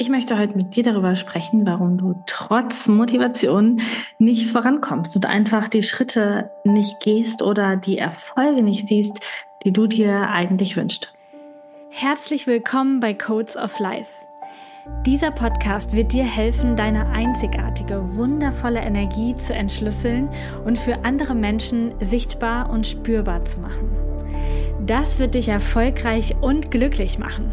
Ich möchte heute mit dir darüber sprechen, warum du trotz Motivation nicht vorankommst und einfach die Schritte nicht gehst oder die Erfolge nicht siehst, die du dir eigentlich wünschst. Herzlich willkommen bei Codes of Life. Dieser Podcast wird dir helfen, deine einzigartige, wundervolle Energie zu entschlüsseln und für andere Menschen sichtbar und spürbar zu machen. Das wird dich erfolgreich und glücklich machen.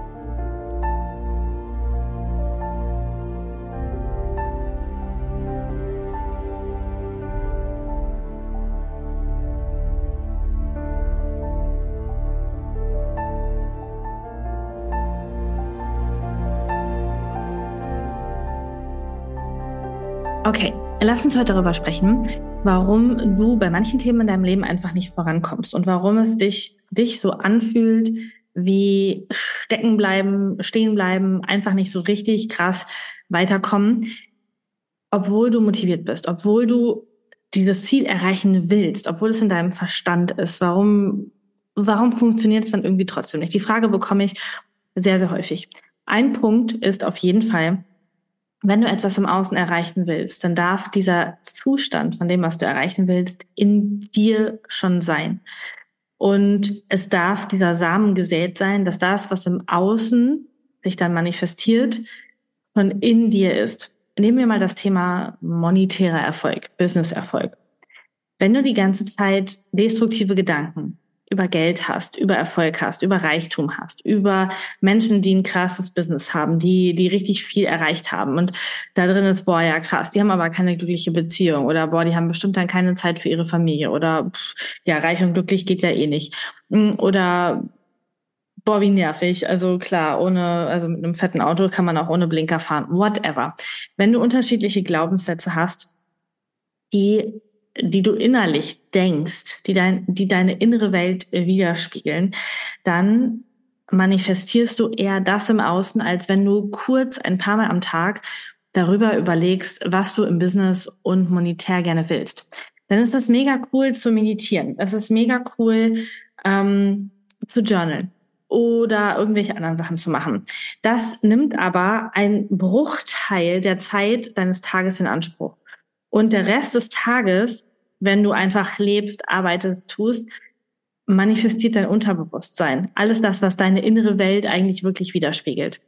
Okay, lass uns heute darüber sprechen, warum du bei manchen Themen in deinem Leben einfach nicht vorankommst und warum es dich, dich so anfühlt, wie stecken bleiben, stehen bleiben, einfach nicht so richtig krass weiterkommen, obwohl du motiviert bist, obwohl du dieses Ziel erreichen willst, obwohl es in deinem Verstand ist. Warum, warum funktioniert es dann irgendwie trotzdem nicht? Die Frage bekomme ich sehr, sehr häufig. Ein Punkt ist auf jeden Fall, wenn du etwas im Außen erreichen willst, dann darf dieser Zustand von dem, was du erreichen willst, in dir schon sein. Und es darf dieser Samen gesät sein, dass das, was im Außen sich dann manifestiert, schon in dir ist. Nehmen wir mal das Thema monetärer Erfolg, Business-Erfolg. Wenn du die ganze Zeit destruktive Gedanken, über Geld hast, über Erfolg hast, über Reichtum hast, über Menschen, die ein krasses Business haben, die, die richtig viel erreicht haben. Und da drin ist, boah, ja, krass, die haben aber keine glückliche Beziehung oder boah, die haben bestimmt dann keine Zeit für ihre Familie oder pff, ja, reich und glücklich geht ja eh nicht. Mm, oder boah, wie nervig. Also klar, ohne, also mit einem fetten Auto kann man auch ohne Blinker fahren. Whatever. Wenn du unterschiedliche Glaubenssätze hast, die die du innerlich denkst, die, dein, die deine innere Welt widerspiegeln, dann manifestierst du eher das im Außen, als wenn du kurz ein paar Mal am Tag darüber überlegst, was du im Business und monetär gerne willst. Dann ist es mega cool zu meditieren. Es ist mega cool ähm, zu journalen oder irgendwelche anderen Sachen zu machen. Das nimmt aber einen Bruchteil der Zeit deines Tages in Anspruch. Und der Rest des Tages, wenn du einfach lebst, arbeitest, tust, manifestiert dein Unterbewusstsein. Alles das, was deine innere Welt eigentlich wirklich widerspiegelt.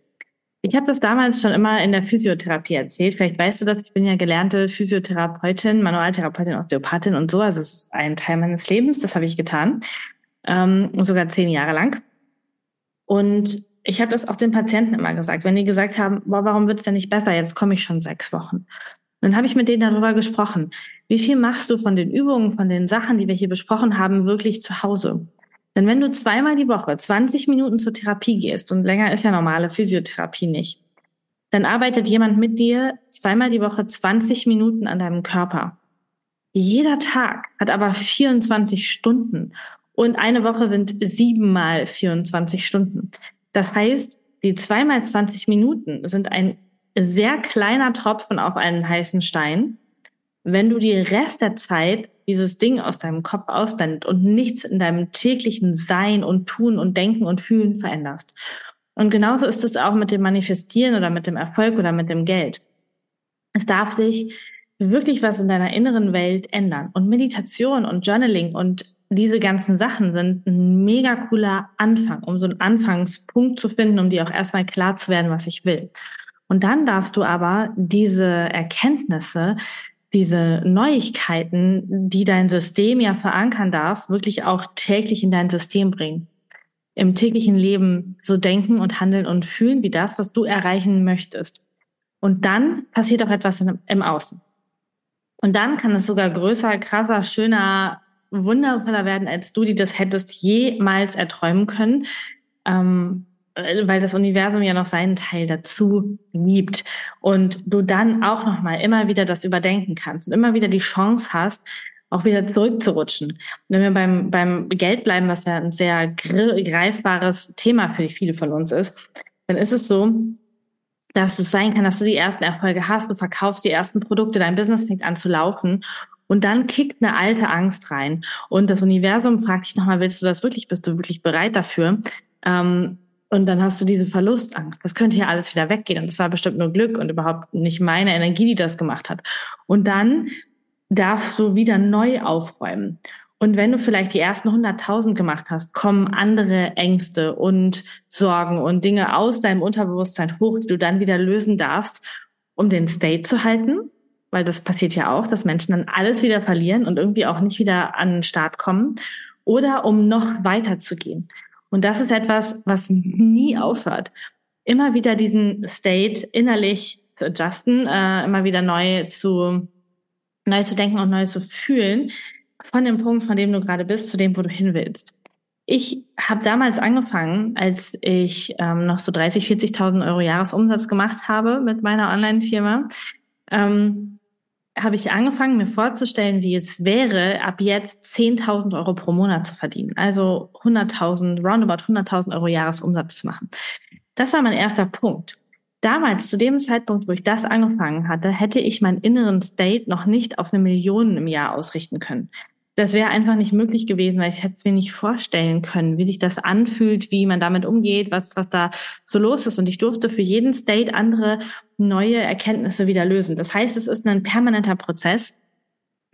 Ich habe das damals schon immer in der Physiotherapie erzählt. Vielleicht weißt du das. Ich bin ja gelernte Physiotherapeutin, Manualtherapeutin, Osteopathin und so. Also es ist ein Teil meines Lebens. Das habe ich getan, ähm, sogar zehn Jahre lang. Und ich habe das auch den Patienten immer gesagt, wenn die gesagt haben, boah, warum wird es denn nicht besser? Jetzt komme ich schon sechs Wochen. Dann habe ich mit denen darüber gesprochen. Wie viel machst du von den Übungen, von den Sachen, die wir hier besprochen haben, wirklich zu Hause? Denn wenn du zweimal die Woche 20 Minuten zur Therapie gehst, und länger ist ja normale Physiotherapie nicht, dann arbeitet jemand mit dir zweimal die Woche 20 Minuten an deinem Körper. Jeder Tag hat aber 24 Stunden und eine Woche sind siebenmal 24 Stunden. Das heißt, die zweimal 20 Minuten sind ein sehr kleiner Tropfen auf einen heißen Stein, wenn du die Rest der Zeit dieses Ding aus deinem Kopf ausblendet und nichts in deinem täglichen Sein und Tun und Denken und Fühlen veränderst. Und genauso ist es auch mit dem Manifestieren oder mit dem Erfolg oder mit dem Geld. Es darf sich wirklich was in deiner inneren Welt ändern. Und Meditation und Journaling und diese ganzen Sachen sind ein mega cooler Anfang, um so einen Anfangspunkt zu finden, um dir auch erstmal klar zu werden, was ich will. Und dann darfst du aber diese Erkenntnisse, diese Neuigkeiten, die dein System ja verankern darf, wirklich auch täglich in dein System bringen. Im täglichen Leben so denken und handeln und fühlen wie das, was du erreichen möchtest. Und dann passiert auch etwas im Außen. Und dann kann es sogar größer, krasser, schöner, wundervoller werden, als du, die das hättest jemals erträumen können. Ähm, äh, weil das Universum ja noch seinen Teil dazu liebt und du dann auch noch mal immer wieder das überdenken kannst und immer wieder die Chance hast, auch wieder zurückzurutschen. Wenn wir beim, beim Geld bleiben, was ja ein sehr greifbares Thema für viele von uns ist, dann ist es so, dass es sein kann, dass du die ersten Erfolge hast, du verkaufst die ersten Produkte, dein Business fängt an zu laufen und dann kickt eine alte Angst rein und das Universum fragt dich nochmal, willst du das wirklich, bist du wirklich bereit dafür? Ähm, und dann hast du diese Verlustangst. Das könnte ja alles wieder weggehen und das war bestimmt nur Glück und überhaupt nicht meine Energie, die das gemacht hat. Und dann darfst du wieder neu aufräumen. Und wenn du vielleicht die ersten 100.000 gemacht hast, kommen andere Ängste und Sorgen und Dinge aus deinem Unterbewusstsein hoch, die du dann wieder lösen darfst, um den State zu halten. Weil das passiert ja auch, dass Menschen dann alles wieder verlieren und irgendwie auch nicht wieder an den Start kommen. Oder um noch weiter zu gehen. Und das ist etwas, was nie aufhört. Immer wieder diesen State innerlich zu adjusten, äh, immer wieder neu zu, neu zu denken und neu zu fühlen, von dem Punkt, von dem du gerade bist, zu dem, wo du hin willst. Ich habe damals angefangen, als ich ähm, noch so 30, 40.000 Euro Jahresumsatz gemacht habe mit meiner Online-Firma, ähm, habe ich angefangen, mir vorzustellen, wie es wäre, ab jetzt 10.000 Euro pro Monat zu verdienen. Also 100.000, roundabout 100.000 Euro Jahresumsatz zu machen. Das war mein erster Punkt. Damals, zu dem Zeitpunkt, wo ich das angefangen hatte, hätte ich meinen inneren State noch nicht auf eine Million im Jahr ausrichten können das wäre einfach nicht möglich gewesen, weil ich hätte es mir nicht vorstellen können, wie sich das anfühlt, wie man damit umgeht, was, was da so los ist. Und ich durfte für jeden State andere neue Erkenntnisse wieder lösen. Das heißt, es ist ein permanenter Prozess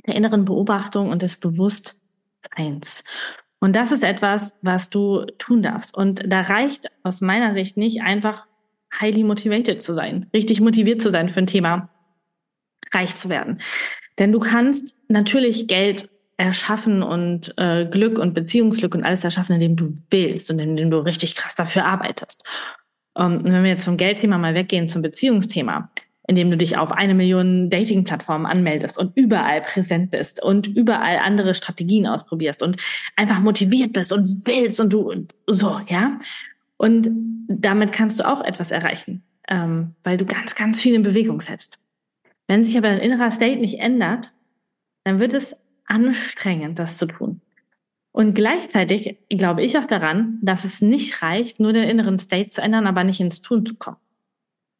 der inneren Beobachtung und des Bewusstseins. Und das ist etwas, was du tun darfst. Und da reicht aus meiner Sicht nicht einfach highly motivated zu sein, richtig motiviert zu sein für ein Thema, reich zu werden. Denn du kannst natürlich Geld erschaffen und äh, Glück und Beziehungsglück und alles erschaffen, indem du willst und indem du richtig krass dafür arbeitest. Ähm, wenn wir jetzt vom Geldthema mal weggehen zum Beziehungsthema, indem du dich auf eine Million Dating-Plattformen anmeldest und überall präsent bist und überall andere Strategien ausprobierst und einfach motiviert bist und willst und du so, ja. Und damit kannst du auch etwas erreichen, ähm, weil du ganz, ganz viel in Bewegung setzt. Wenn sich aber dein innerer State nicht ändert, dann wird es anstrengend, das zu tun. Und gleichzeitig glaube ich auch daran, dass es nicht reicht, nur den inneren State zu ändern, aber nicht ins Tun zu kommen.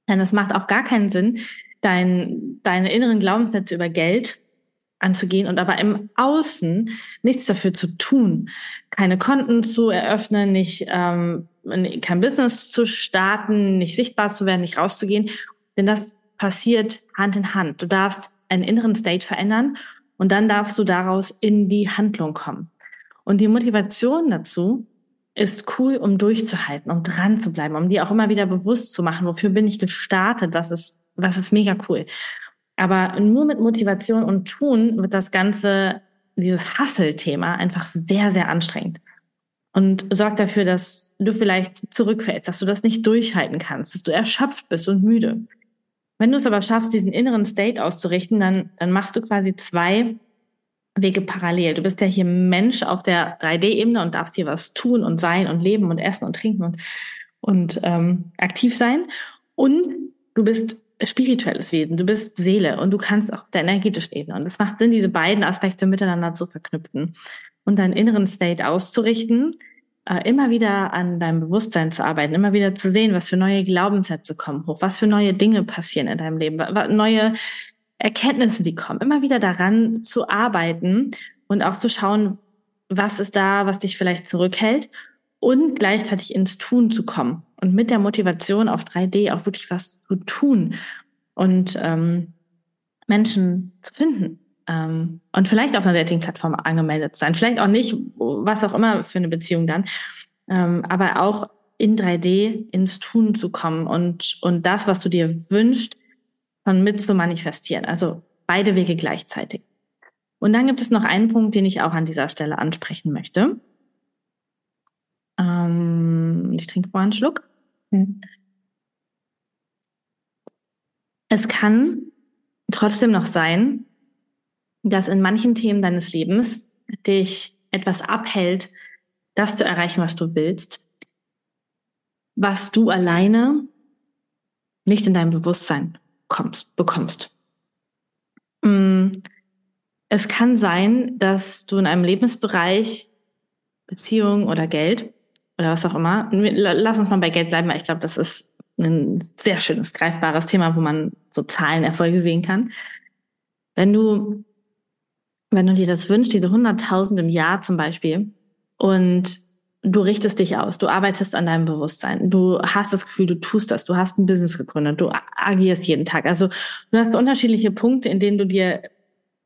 Denn es macht auch gar keinen Sinn, dein, deine inneren Glaubenssätze über Geld anzugehen und aber im Außen nichts dafür zu tun, keine Konten zu eröffnen, nicht ähm, kein Business zu starten, nicht sichtbar zu werden, nicht rauszugehen, denn das passiert Hand in Hand. Du darfst einen inneren State verändern und dann darfst du daraus in die Handlung kommen. Und die Motivation dazu ist cool, um durchzuhalten, um dran zu bleiben, um dir auch immer wieder bewusst zu machen, wofür bin ich gestartet, was ist, was ist mega cool. Aber nur mit Motivation und Tun wird das Ganze, dieses Hustle-Thema einfach sehr, sehr anstrengend. Und sorgt dafür, dass du vielleicht zurückfällst, dass du das nicht durchhalten kannst, dass du erschöpft bist und müde. Wenn du es aber schaffst, diesen inneren State auszurichten, dann, dann machst du quasi zwei Wege parallel. Du bist ja hier Mensch auf der 3D-Ebene und darfst hier was tun und sein und leben und essen und trinken und, und ähm, aktiv sein. Und du bist spirituelles Wesen, du bist Seele und du kannst auch der energetischen Ebene. Und es macht Sinn, diese beiden Aspekte miteinander zu verknüpfen und deinen inneren State auszurichten immer wieder an deinem Bewusstsein zu arbeiten, immer wieder zu sehen, was für neue Glaubenssätze kommen hoch, was für neue Dinge passieren in deinem Leben, neue Erkenntnisse, die kommen, immer wieder daran zu arbeiten und auch zu schauen, was ist da, was dich vielleicht zurückhält und gleichzeitig ins Tun zu kommen und mit der Motivation auf 3D auch wirklich was zu tun und ähm, Menschen zu finden, ähm, und vielleicht auf einer Dating-Plattform angemeldet sein. Vielleicht auch nicht, was auch immer für eine Beziehung dann. Ähm, aber auch in 3D ins Tun zu kommen und, und das, was du dir wünschst, von mit zu manifestieren. Also beide Wege gleichzeitig. Und dann gibt es noch einen Punkt, den ich auch an dieser Stelle ansprechen möchte. Ähm, ich trinke vorher einen Schluck. Hm. Es kann trotzdem noch sein, dass in manchen Themen deines Lebens dich etwas abhält, das zu erreichen, was du willst, was du alleine nicht in deinem Bewusstsein kommst, bekommst. Mm, es kann sein, dass du in einem Lebensbereich, Beziehung oder Geld oder was auch immer, lass uns mal bei Geld bleiben, weil ich glaube, das ist ein sehr schönes, greifbares Thema, wo man so Zahlenerfolge sehen kann. Wenn du, wenn du dir das wünschst, diese 100.000 im Jahr zum Beispiel, und du richtest dich aus, du arbeitest an deinem Bewusstsein, du hast das Gefühl, du tust das, du hast ein Business gegründet, du agierst jeden Tag. Also du hast unterschiedliche Punkte, in denen du dir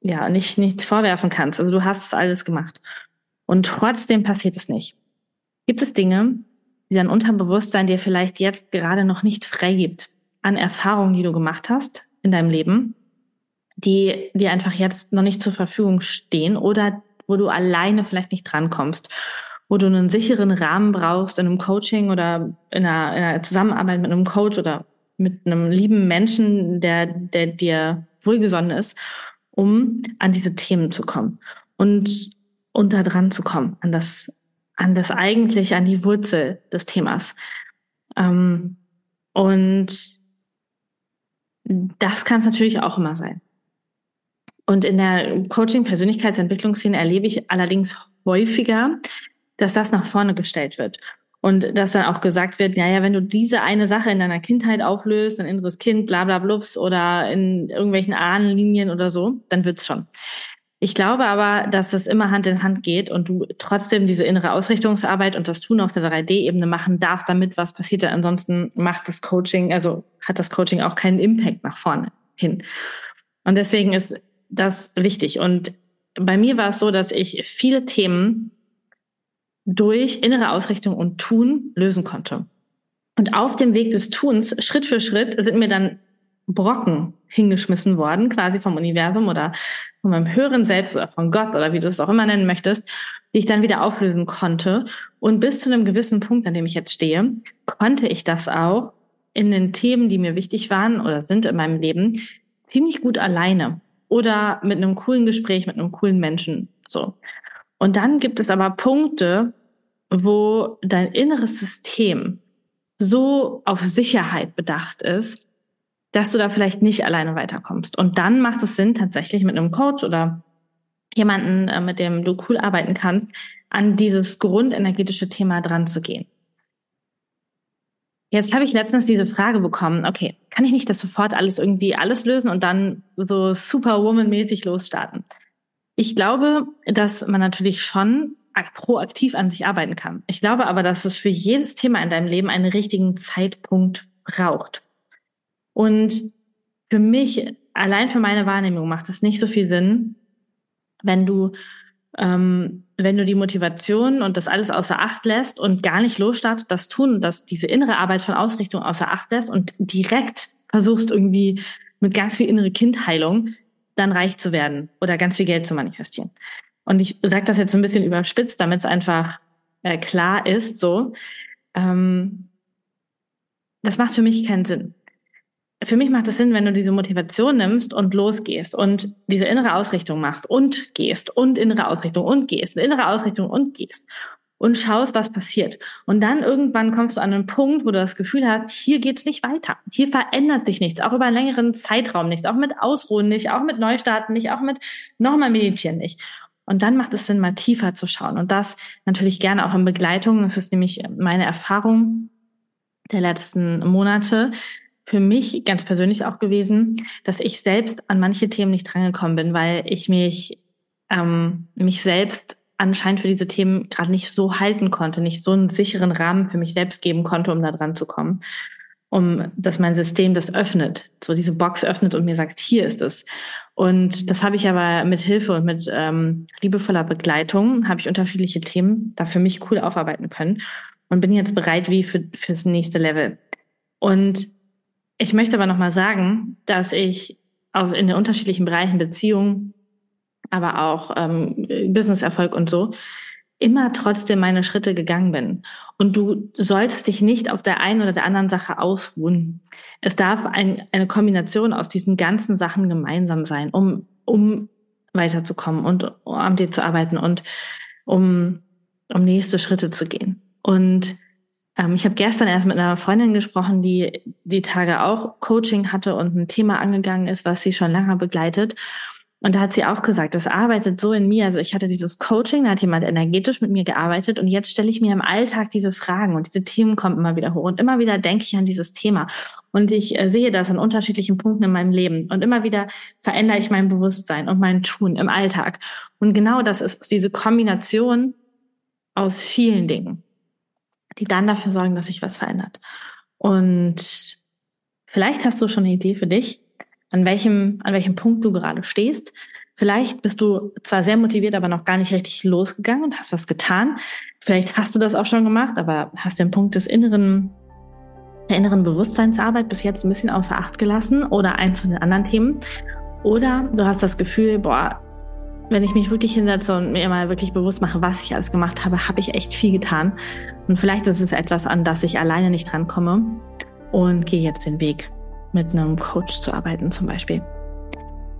ja nicht nichts vorwerfen kannst. Also du hast es alles gemacht. Und trotzdem passiert es nicht. Gibt es Dinge, die dein Unterbewusstsein dir vielleicht jetzt gerade noch nicht freigibt an Erfahrungen, die du gemacht hast in deinem Leben, die dir einfach jetzt noch nicht zur Verfügung stehen oder wo du alleine vielleicht nicht drankommst, wo du einen sicheren Rahmen brauchst in einem Coaching oder in einer, in einer Zusammenarbeit mit einem Coach oder mit einem lieben Menschen, der, der dir wohlgesonnen ist, um an diese Themen zu kommen und, und dran zu kommen, an das, an das eigentlich, an die Wurzel des Themas. Ähm, und das kann es natürlich auch immer sein. Und in der Coaching-Persönlichkeitsentwicklungsszene erlebe ich allerdings häufiger, dass das nach vorne gestellt wird. Und dass dann auch gesagt wird, ja, ja, wenn du diese eine Sache in deiner Kindheit auflöst, ein inneres Kind, bla bla blups oder in irgendwelchen Ahnenlinien oder so, dann wird's schon. Ich glaube aber, dass das immer Hand in Hand geht und du trotzdem diese innere Ausrichtungsarbeit und das Tun auf der 3D-Ebene machen darfst, damit was passiert. Ansonsten macht das Coaching, also hat das Coaching auch keinen Impact nach vorne hin. Und deswegen ist das wichtig. Und bei mir war es so, dass ich viele Themen durch innere Ausrichtung und Tun lösen konnte. Und auf dem Weg des Tuns, Schritt für Schritt, sind mir dann Brocken hingeschmissen worden, quasi vom Universum oder von meinem höheren Selbst oder von Gott oder wie du es auch immer nennen möchtest, die ich dann wieder auflösen konnte. Und bis zu einem gewissen Punkt, an dem ich jetzt stehe, konnte ich das auch in den Themen, die mir wichtig waren oder sind in meinem Leben, ziemlich gut alleine oder mit einem coolen Gespräch mit einem coolen Menschen. So. Und dann gibt es aber Punkte, wo dein inneres System so auf Sicherheit bedacht ist, dass du da vielleicht nicht alleine weiterkommst. Und dann macht es Sinn, tatsächlich mit einem Coach oder jemanden, äh, mit dem du cool arbeiten kannst, an dieses grundenergetische Thema dran zu gehen. Jetzt habe ich letztens diese Frage bekommen, okay, kann ich nicht das sofort alles irgendwie alles lösen und dann so Superwoman-mäßig losstarten? Ich glaube, dass man natürlich schon proaktiv an sich arbeiten kann. Ich glaube aber, dass es für jedes Thema in deinem Leben einen richtigen Zeitpunkt braucht. Und für mich, allein für meine Wahrnehmung, macht es nicht so viel Sinn, wenn du ähm, wenn du die Motivation und das alles außer Acht lässt und gar nicht losstartet, das tun, dass diese innere Arbeit von Ausrichtung außer Acht lässt und direkt versuchst irgendwie mit ganz viel innere Kindheilung dann reich zu werden oder ganz viel Geld zu manifestieren. Und ich sage das jetzt ein bisschen überspitzt, damit es einfach äh, klar ist, so. Ähm, das macht für mich keinen Sinn für mich macht es Sinn, wenn du diese Motivation nimmst und losgehst und diese innere Ausrichtung macht und gehst und innere Ausrichtung und gehst und innere Ausrichtung und gehst und schaust, was passiert. Und dann irgendwann kommst du an einen Punkt, wo du das Gefühl hast, hier geht's nicht weiter. Hier verändert sich nichts, auch über einen längeren Zeitraum nicht, auch mit Ausruhen nicht, auch mit Neustarten nicht, auch mit nochmal meditieren nicht. Und dann macht es Sinn, mal tiefer zu schauen. Und das natürlich gerne auch in Begleitung. Das ist nämlich meine Erfahrung der letzten Monate, für mich ganz persönlich auch gewesen, dass ich selbst an manche Themen nicht drangekommen bin, weil ich mich, ähm, mich selbst anscheinend für diese Themen gerade nicht so halten konnte, nicht so einen sicheren Rahmen für mich selbst geben konnte, um da dran zu kommen. Um, dass mein System das öffnet, so diese Box öffnet und mir sagt, hier ist es. Und das habe ich aber mit Hilfe und mit ähm, liebevoller Begleitung, habe ich unterschiedliche Themen da für mich cool aufarbeiten können und bin jetzt bereit wie für, fürs nächste Level. Und ich möchte aber nochmal sagen, dass ich auch in den unterschiedlichen Bereichen Beziehung, aber auch ähm, Businesserfolg und so, immer trotzdem meine Schritte gegangen bin. Und du solltest dich nicht auf der einen oder der anderen Sache ausruhen. Es darf ein, eine Kombination aus diesen ganzen Sachen gemeinsam sein, um, um weiterzukommen und um am dir zu arbeiten und um, um nächste Schritte zu gehen. Und ähm, ich habe gestern erst mit einer Freundin gesprochen, die die Tage auch Coaching hatte und ein Thema angegangen ist, was sie schon länger begleitet. Und da hat sie auch gesagt, das arbeitet so in mir. Also ich hatte dieses Coaching, da hat jemand energetisch mit mir gearbeitet und jetzt stelle ich mir im Alltag diese Fragen und diese Themen kommen immer wieder hoch und immer wieder denke ich an dieses Thema. Und ich äh, sehe das an unterschiedlichen Punkten in meinem Leben und immer wieder verändere ich mein Bewusstsein und mein Tun im Alltag. Und genau das ist diese Kombination aus vielen Dingen, die dann dafür sorgen, dass sich was verändert. Und vielleicht hast du schon eine Idee für dich, an welchem, an welchem Punkt du gerade stehst. Vielleicht bist du zwar sehr motiviert, aber noch gar nicht richtig losgegangen und hast was getan. Vielleicht hast du das auch schon gemacht, aber hast den Punkt des inneren, der inneren Bewusstseinsarbeit bis jetzt ein bisschen außer Acht gelassen oder eins von den anderen Themen. Oder du hast das Gefühl, boah, wenn ich mich wirklich hinsetze und mir mal wirklich bewusst mache, was ich alles gemacht habe, habe ich echt viel getan. Und vielleicht ist es etwas, an das ich alleine nicht rankomme und gehe jetzt den Weg mit einem Coach zu arbeiten zum Beispiel.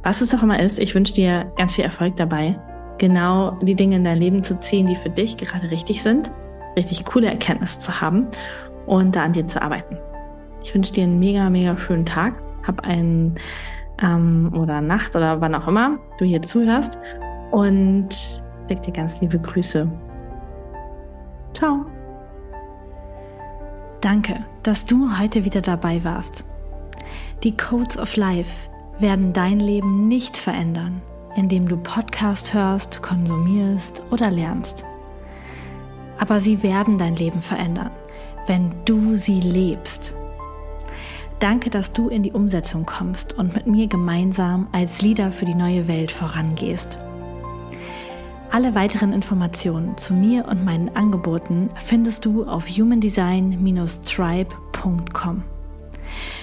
Was es auch immer ist, ich wünsche dir ganz viel Erfolg dabei, genau die Dinge in dein Leben zu ziehen, die für dich gerade richtig sind, richtig coole Erkenntnisse zu haben und da an dir zu arbeiten. Ich wünsche dir einen mega, mega schönen Tag. Hab einen ähm, oder Nacht oder wann auch immer du hier zuhörst und schick dir ganz liebe Grüße. Ciao. Danke, dass du heute wieder dabei warst. Die Codes of Life werden dein Leben nicht verändern, indem du Podcast hörst, konsumierst oder lernst. Aber sie werden dein Leben verändern, wenn du sie lebst. Danke, dass du in die Umsetzung kommst und mit mir gemeinsam als Leader für die neue Welt vorangehst. Alle weiteren Informationen zu mir und meinen Angeboten findest du auf humandesign-tribe.com.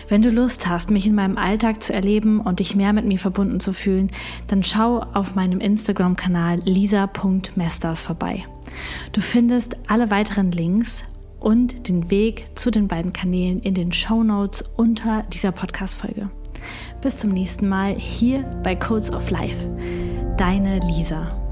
Wenn du Lust hast, mich in meinem Alltag zu erleben und dich mehr mit mir verbunden zu fühlen, dann schau auf meinem Instagram-Kanal lisa.mesters vorbei. Du findest alle weiteren Links und den Weg zu den beiden Kanälen in den Show Notes unter dieser Podcast-Folge. Bis zum nächsten Mal hier bei Codes of Life. Deine Lisa.